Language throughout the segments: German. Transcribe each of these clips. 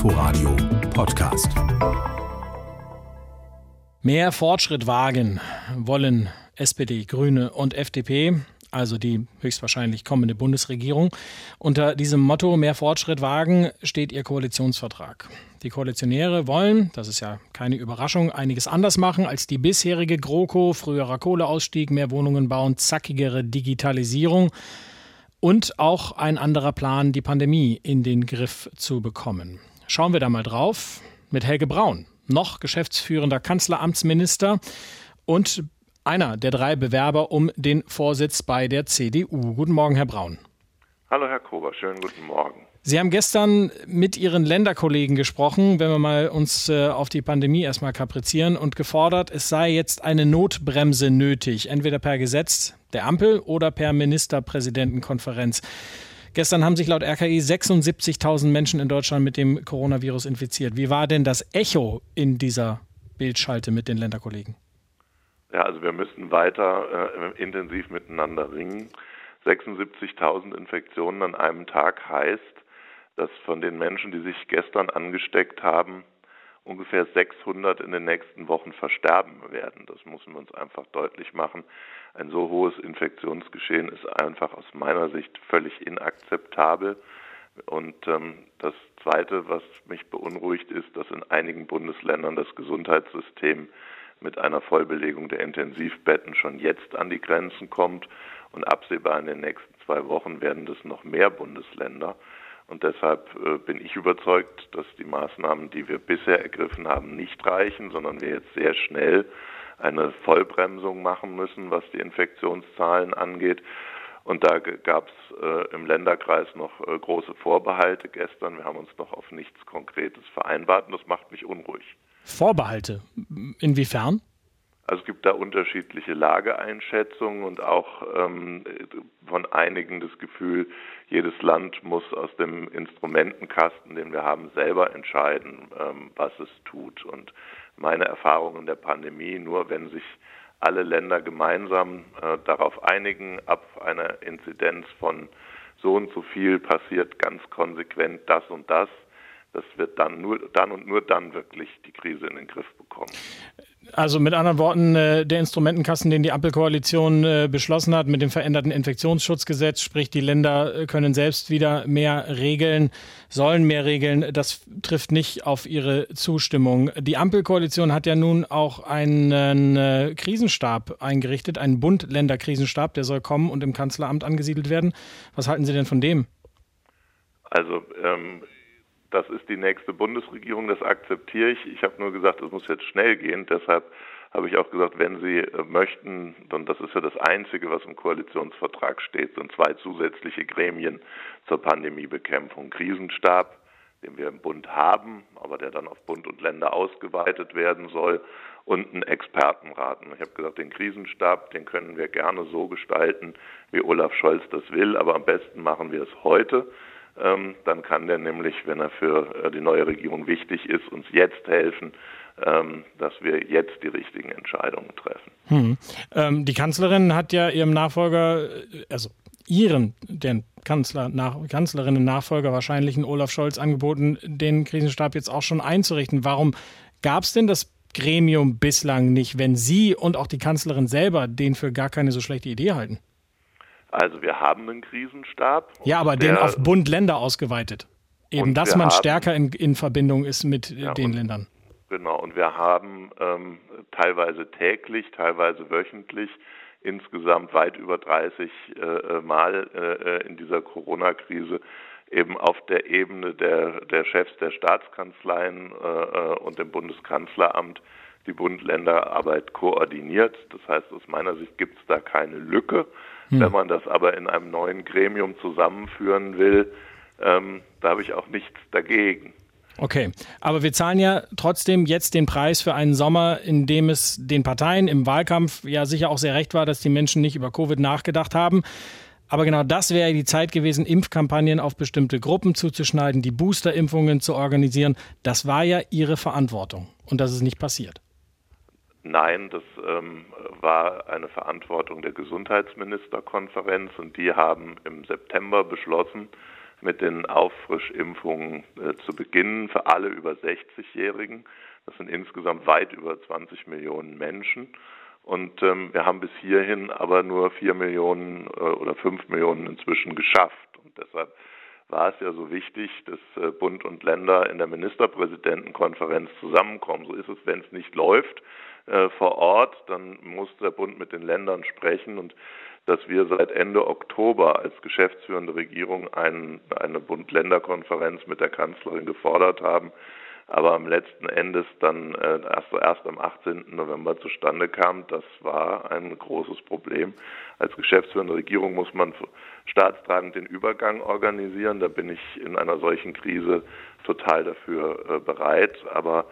Inforadio Podcast. Mehr Fortschritt wagen wollen SPD, Grüne und FDP also die höchstwahrscheinlich kommende Bundesregierung. Unter diesem Motto Mehr Fortschritt wagen steht ihr Koalitionsvertrag. Die Koalitionäre wollen, das ist ja keine Überraschung, einiges anders machen als die bisherige GroKo, früherer Kohleausstieg, mehr Wohnungen bauen, zackigere Digitalisierung und auch ein anderer Plan, die Pandemie in den Griff zu bekommen. Schauen wir da mal drauf mit Helge Braun, noch geschäftsführender Kanzleramtsminister und einer der drei Bewerber um den Vorsitz bei der CDU. Guten Morgen, Herr Braun. Hallo, Herr Kober, schönen guten Morgen. Sie haben gestern mit Ihren Länderkollegen gesprochen, wenn wir mal uns äh, auf die Pandemie erstmal kaprizieren und gefordert, es sei jetzt eine Notbremse nötig, entweder per Gesetz der Ampel oder per Ministerpräsidentenkonferenz. Gestern haben sich laut RKI 76.000 Menschen in Deutschland mit dem Coronavirus infiziert. Wie war denn das Echo in dieser Bildschalte mit den Länderkollegen? Ja, also wir müssen weiter äh, intensiv miteinander ringen. 76.000 Infektionen an einem Tag heißt, dass von den Menschen, die sich gestern angesteckt haben, ungefähr 600 in den nächsten Wochen versterben werden. Das müssen wir uns einfach deutlich machen. Ein so hohes Infektionsgeschehen ist einfach aus meiner Sicht völlig inakzeptabel. Und ähm, das Zweite, was mich beunruhigt, ist, dass in einigen Bundesländern das Gesundheitssystem mit einer Vollbelegung der Intensivbetten schon jetzt an die Grenzen kommt. Und absehbar in den nächsten zwei Wochen werden das noch mehr Bundesländer. Und deshalb äh, bin ich überzeugt, dass die Maßnahmen, die wir bisher ergriffen haben, nicht reichen, sondern wir jetzt sehr schnell eine Vollbremsung machen müssen, was die Infektionszahlen angeht. Und da gab es äh, im Länderkreis noch äh, große Vorbehalte gestern. Wir haben uns noch auf nichts Konkretes vereinbart und das macht mich unruhig. Vorbehalte? Inwiefern? Also es gibt da unterschiedliche Lageeinschätzungen und auch ähm, von einigen das Gefühl, jedes Land muss aus dem Instrumentenkasten, den wir haben, selber entscheiden, ähm, was es tut. Und meine Erfahrung in der Pandemie, nur wenn sich alle Länder gemeinsam äh, darauf einigen, ab einer Inzidenz von so und so viel passiert ganz konsequent das und das, das wird dann nur dann und nur dann wirklich die Krise in den Griff bekommen. Also mit anderen Worten, äh, der Instrumentenkasten, den die Ampelkoalition äh, beschlossen hat mit dem veränderten Infektionsschutzgesetz, sprich die Länder äh, können selbst wieder mehr regeln, sollen mehr regeln, das trifft nicht auf ihre Zustimmung. Die Ampelkoalition hat ja nun auch einen Krisenstab eingerichtet, einen Bund-Länder-Krisenstab, der soll kommen und im Kanzleramt angesiedelt werden. Was halten Sie denn von dem? Also ähm, das ist die nächste Bundesregierung, das akzeptiere ich. Ich habe nur gesagt, es muss jetzt schnell gehen. Deshalb habe ich auch gesagt, wenn Sie äh, möchten, und das ist ja das Einzige, was im Koalitionsvertrag steht, sind zwei zusätzliche Gremien zur Pandemiebekämpfung. Krisenstab, den wir im Bund haben, aber der dann auf Bund und Länder ausgeweitet werden soll, und ein Expertenrat. ich habe gesagt, den Krisenstab, den können wir gerne so gestalten, wie Olaf Scholz das will, aber am besten machen wir es heute ähm, dann kann der nämlich, wenn er für äh, die neue Regierung wichtig ist, uns jetzt helfen, ähm, dass wir jetzt die richtigen Entscheidungen treffen. Hm. Ähm, die Kanzlerin hat ja ihrem Nachfolger, äh, also ihren, den Kanzler, nach, Kanzlerinnen-Nachfolger wahrscheinlichen Olaf Scholz angeboten, den Krisenstab jetzt auch schon einzurichten. Warum gab es denn das Gremium bislang nicht, wenn Sie und auch die Kanzlerin selber den für gar keine so schlechte Idee halten? Also wir haben einen Krisenstab. Ja, aber den auf Bund-Länder ausgeweitet. Eben, dass man haben, stärker in, in, Verbindung ist mit ja, den und, Ländern. Genau, und wir haben ähm, teilweise täglich, teilweise wöchentlich insgesamt weit über 30 äh, äh, Mal äh, in dieser Corona-Krise eben auf der Ebene der, der Chefs der Staatskanzleien äh, äh und dem Bundeskanzleramt die Bund-Länder-Arbeit koordiniert. Das heißt, aus meiner Sicht gibt es da keine Lücke. Hm. Wenn man das aber in einem neuen Gremium zusammenführen will, ähm, da habe ich auch nichts dagegen. Okay, aber wir zahlen ja trotzdem jetzt den Preis für einen Sommer, in dem es den Parteien im Wahlkampf ja sicher auch sehr recht war, dass die Menschen nicht über Covid nachgedacht haben. Aber genau das wäre die Zeit gewesen, Impfkampagnen auf bestimmte Gruppen zuzuschneiden, die Boosterimpfungen zu organisieren. Das war ja ihre Verantwortung und das ist nicht passiert. Nein, das ähm, war eine Verantwortung der Gesundheitsministerkonferenz und die haben im September beschlossen, mit den Auffrischimpfungen äh, zu beginnen für alle über 60-Jährigen. Das sind insgesamt weit über 20 Millionen Menschen. Und ähm, wir haben bis hierhin aber nur 4 Millionen äh, oder 5 Millionen inzwischen geschafft. Und deshalb war es ja so wichtig, dass äh, Bund und Länder in der Ministerpräsidentenkonferenz zusammenkommen. So ist es, wenn es nicht läuft äh, vor Ort, dann muss der Bund mit den Ländern sprechen und dass wir seit Ende Oktober als geschäftsführende Regierung ein, eine Bund-Länder-Konferenz mit der Kanzlerin gefordert haben, aber am letzten Endes dann äh, erst, erst am 18. November zustande kam, das war ein großes Problem. Als geschäftsführende Regierung muss man staatstragend den Übergang organisieren. Da bin ich in einer solchen Krise total dafür äh, bereit. Aber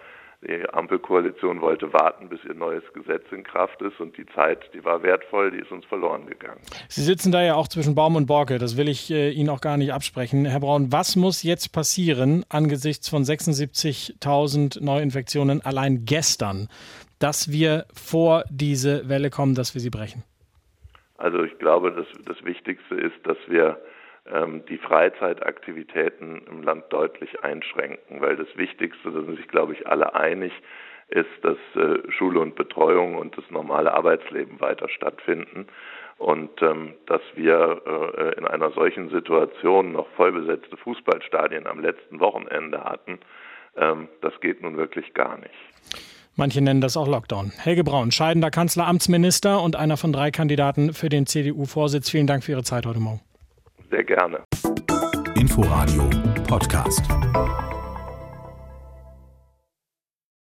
die Ampelkoalition wollte warten, bis ihr neues Gesetz in Kraft ist und die Zeit, die war wertvoll, die ist uns verloren gegangen. Sie sitzen da ja auch zwischen Baum und Borke, das will ich äh, Ihnen auch gar nicht absprechen. Herr Braun, was muss jetzt passieren angesichts von 76.000 Neuinfektionen allein gestern, dass wir vor diese Welle kommen, dass wir sie brechen? Also ich glaube, das, das Wichtigste ist, dass wir die Freizeitaktivitäten im Land deutlich einschränken, weil das Wichtigste, da sind sich, glaube ich, alle einig, ist, dass äh, Schule und Betreuung und das normale Arbeitsleben weiter stattfinden und ähm, dass wir äh, in einer solchen Situation noch vollbesetzte Fußballstadien am letzten Wochenende hatten, ähm, das geht nun wirklich gar nicht. Manche nennen das auch Lockdown. Helge Braun, scheidender Kanzleramtsminister und einer von drei Kandidaten für den CDU-Vorsitz. Vielen Dank für Ihre Zeit heute Morgen. Sehr gerne. Inforadio Podcast.